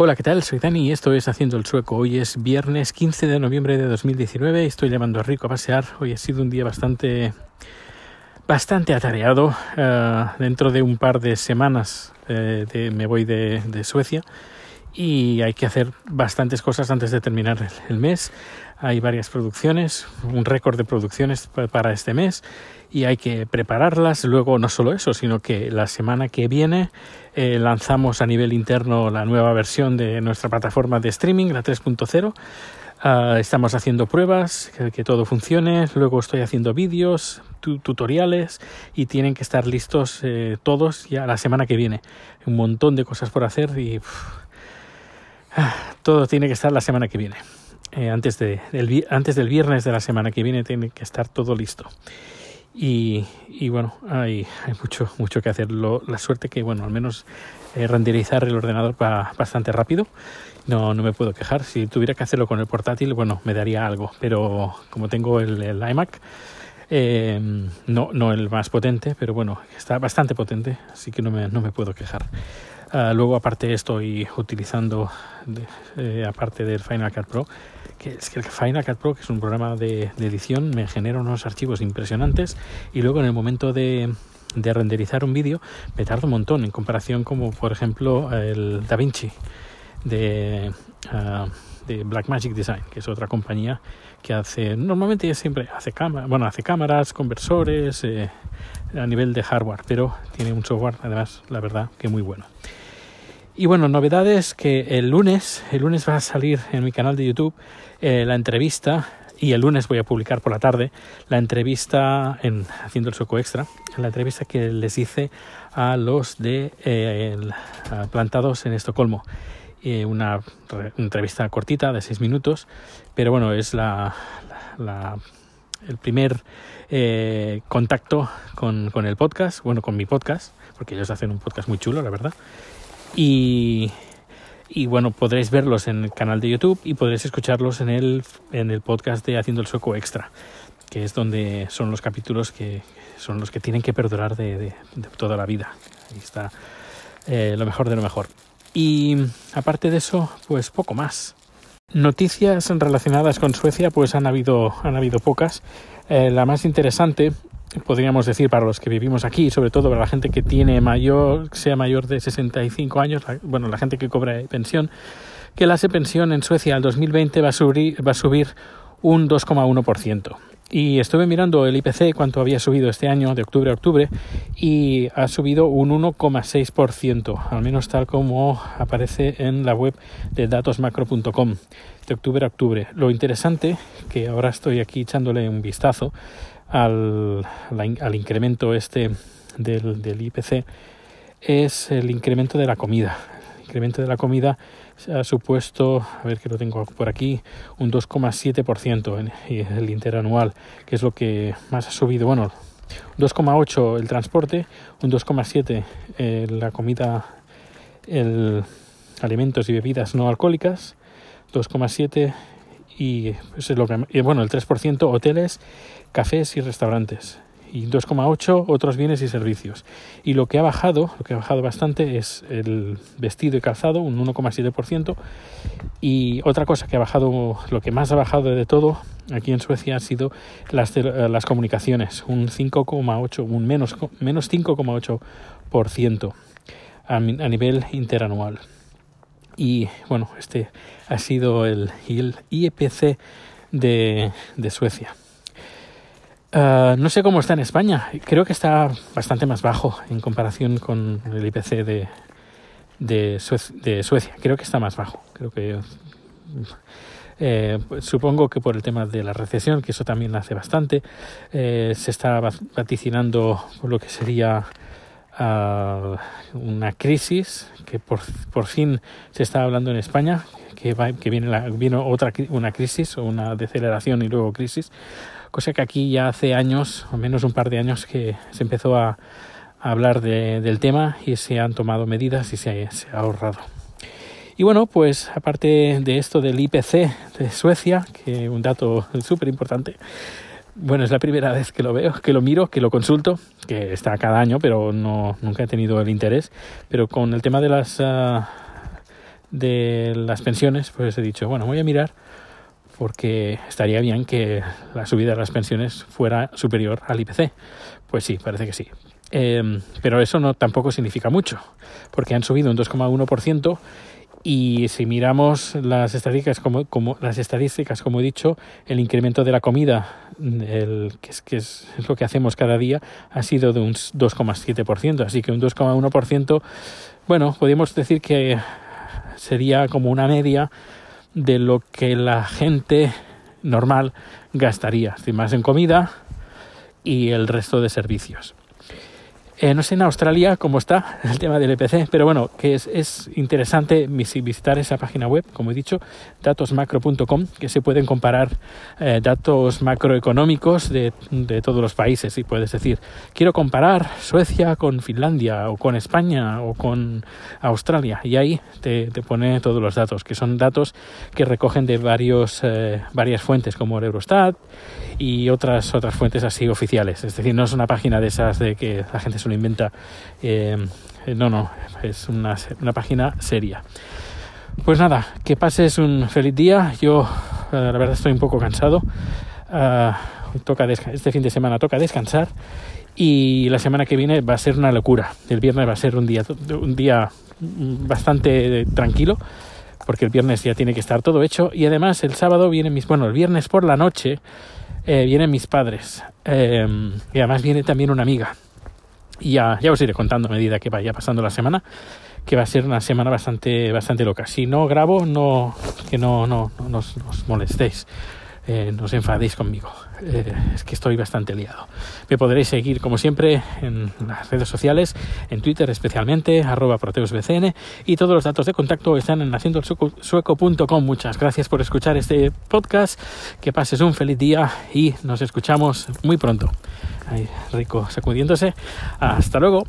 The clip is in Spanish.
Hola, ¿qué tal? Soy Dani y esto es Haciendo el Sueco. Hoy es viernes 15 de noviembre de 2019 estoy llevando a Rico a pasear. Hoy ha sido un día bastante, bastante atareado. Uh, dentro de un par de semanas eh, de, me voy de, Suecia y hay que hacer bastantes cosas antes de terminar el, mes. Hay varias producciones, un récord de producciones para este mes y hay que prepararlas. Luego no solo eso, sino que la semana que viene eh, lanzamos a nivel interno la nueva versión de nuestra plataforma de streaming, la 3.0. Uh, ah, estamos haciendo pruebas, que, que, todo funcione, luego estoy haciendo vídeos, tu, tutoriales y tienen que estar listos eh, todos ya la semana que viene. Un montón de cosas por hacer y uff, todo tiene que estar la semana que viene. Eh, antes, de, del, antes del viernes de la semana que viene tiene que estar todo listo. Y, bueno, hay, mucho, mucho que hacer. La suerte que, bueno, al menos eh, renderizar el ordenador va bastante rápido. No, no me puedo quejar. Si tuviera que hacerlo con el portátil, bueno, me daría algo. Pero como tengo el, el iMac, eh, no, no el más potente, pero bueno, está bastante potente, así que no me, no me puedo quejar. Uh, luego, aparte, estoy utilizando, de, eh, aparte del Final Cut Pro, que es que el Final Cut Pro, que es un programa de, de, edición, me genera unos archivos impresionantes y luego en el momento de, de renderizar un vídeo me tarda un montón en comparación como, por ejemplo, el DaVinci de, uh, de Blackmagic Design, que es otra compañía que hace, normalmente siempre hace, cámara, bueno, hace cámaras, conversores, eh, a nivel de hardware, pero tiene un software, además, la verdad, que muy bueno. Y bueno, novedades que el lunes, el lunes va a salir en mi canal de YouTube eh, la entrevista y el lunes voy a publicar por la tarde la entrevista en haciendo el soco extra, la entrevista que les hice a los de eh, plantados en Estocolmo. Eh, una entrevista cortita de seis minutos, pero bueno, es la, el primer eh, contacto con, con el podcast, bueno, con mi podcast, porque ellos hacen un podcast muy chulo, la verdad. Y, y bueno, podréis verlos en el canal de YouTube y podréis escucharlos en el, en el podcast de Haciendo el Sueco Extra, que es donde son los capítulos que son los que tienen que perdurar de, toda la vida. Ahí está eh, lo mejor de lo mejor. Y aparte de eso, pues poco más. Noticias relacionadas con Suecia, pues han habido, han habido pocas. Eh, la más interesante podríamos decir para los que vivimos aquí, sobre todo para la gente que tiene mayor, sea mayor de 65 años, bueno, la gente que cobra pensión, que la pensión en Suecia al 2020 va a subir, va a subir un 2,1%. Y estuve mirando el IPC, cuánto había subido este año, de octubre a octubre, y ha subido un 1,6%, al menos tal como aparece en la web de datosmacro.com, de octubre a octubre. Lo interesante, que ahora estoy aquí echándole un vistazo, al, al incremento este del, del, IPC es el incremento de la comida. El incremento de la comida ha supuesto, a ver que lo tengo por aquí, un 2,7% en el interanual, que es lo que más ha subido. Bueno, 2,8 el transporte, un 2,7 eh, la comida, el alimentos y bebidas no alcohólicas, 2,7 y, pues, lo que, y bueno, el 3% hoteles cafés y restaurantes y 2,8 otros bienes y servicios. Y lo que ha bajado, lo que ha bajado bastante es el vestido y calzado, un 1,7%. Y otra cosa que ha bajado, lo que más ha bajado de todo aquí en Suecia ha sido las, las comunicaciones, un 5,8, un menos, menos 5,8% a, a nivel interanual. Y bueno, este ha sido el, el IEPC de, Suecia. Uh, no sé cómo está en España. Creo que está bastante más bajo en comparación con el IPC de, Suecia. Creo que está más bajo. Creo que eh, supongo que por el tema de la recesión, que eso también hace bastante, eh, se está vaticinando por lo que sería uh, una crisis que por, por fin se está hablando en España, que, va, que viene, la, viene otra una crisis una deceleración y luego crisis cosa que aquí ya hace años, o menos un par de años, que se empezó a, hablar de, del tema y se han tomado medidas y se, se ha ahorrado. Y bueno, pues aparte de esto del IPC de Suecia, que un dato súper importante, bueno, es la primera vez que lo veo, que lo miro, que lo consulto, que está cada año, pero no, nunca he tenido el interés. Pero con el tema de las, uh, de las pensiones, pues he dicho, bueno, voy a mirar porque estaría bien que la subida de las pensiones fuera superior al IPC. Pues sí, parece que sí. Eh, pero eso no tampoco significa mucho, porque han subido un 2,1% y si miramos las estadísticas, como, como, las estadísticas, como he dicho, el incremento de la comida, el, que, es, que es, lo que hacemos cada día, ha sido de un 2,7%. Así que un 2,1%, bueno, podríamos decir que sería como una media de lo que la gente normal gastaría, más en comida y el resto de servicios. Eh, no sé en Australia cómo está el tema del EPC, pero bueno, que es, es interesante visitar esa página web, como he dicho, datosmacro.com, que se pueden comparar eh, datos macroeconómicos de, de, todos los países. Y puedes decir, quiero comparar Suecia con Finlandia, o con España, o con Australia. Y ahí te, pone todos los datos, que son datos que recogen de varios, eh, varias fuentes, como el Eurostat y otras, otras fuentes así oficiales. Es decir, no es una página de esas de que la gente se lo inventa. Eh, no, no, es una, una, página seria. Pues nada, que pases un feliz día. Yo, uh, la verdad, estoy un poco cansado. Uh, toca este fin de semana toca descansar y la semana que viene va a ser una locura. El viernes va a ser un día, un día bastante tranquilo porque el viernes ya tiene que estar todo hecho y además el sábado viene mis bueno el viernes por la noche eh, vienen mis padres eh, y además viene también una amiga y ya, ya os iré contando a medida que vaya pasando la semana que va a ser una semana bastante bastante loca. Si no grabo no que no no, no, no molestéis eh, no os enfadéis conmigo. Eh, es que estoy bastante liado. Me podréis seguir, como siempre, en las redes sociales, en Twitter especialmente, arroba proteusbcn, y todos los datos de contacto están en haciendoelsueco.com. Muchas gracias por escuchar este podcast, que pases un feliz día y nos escuchamos muy pronto. Rico sacudiéndose. Hasta luego.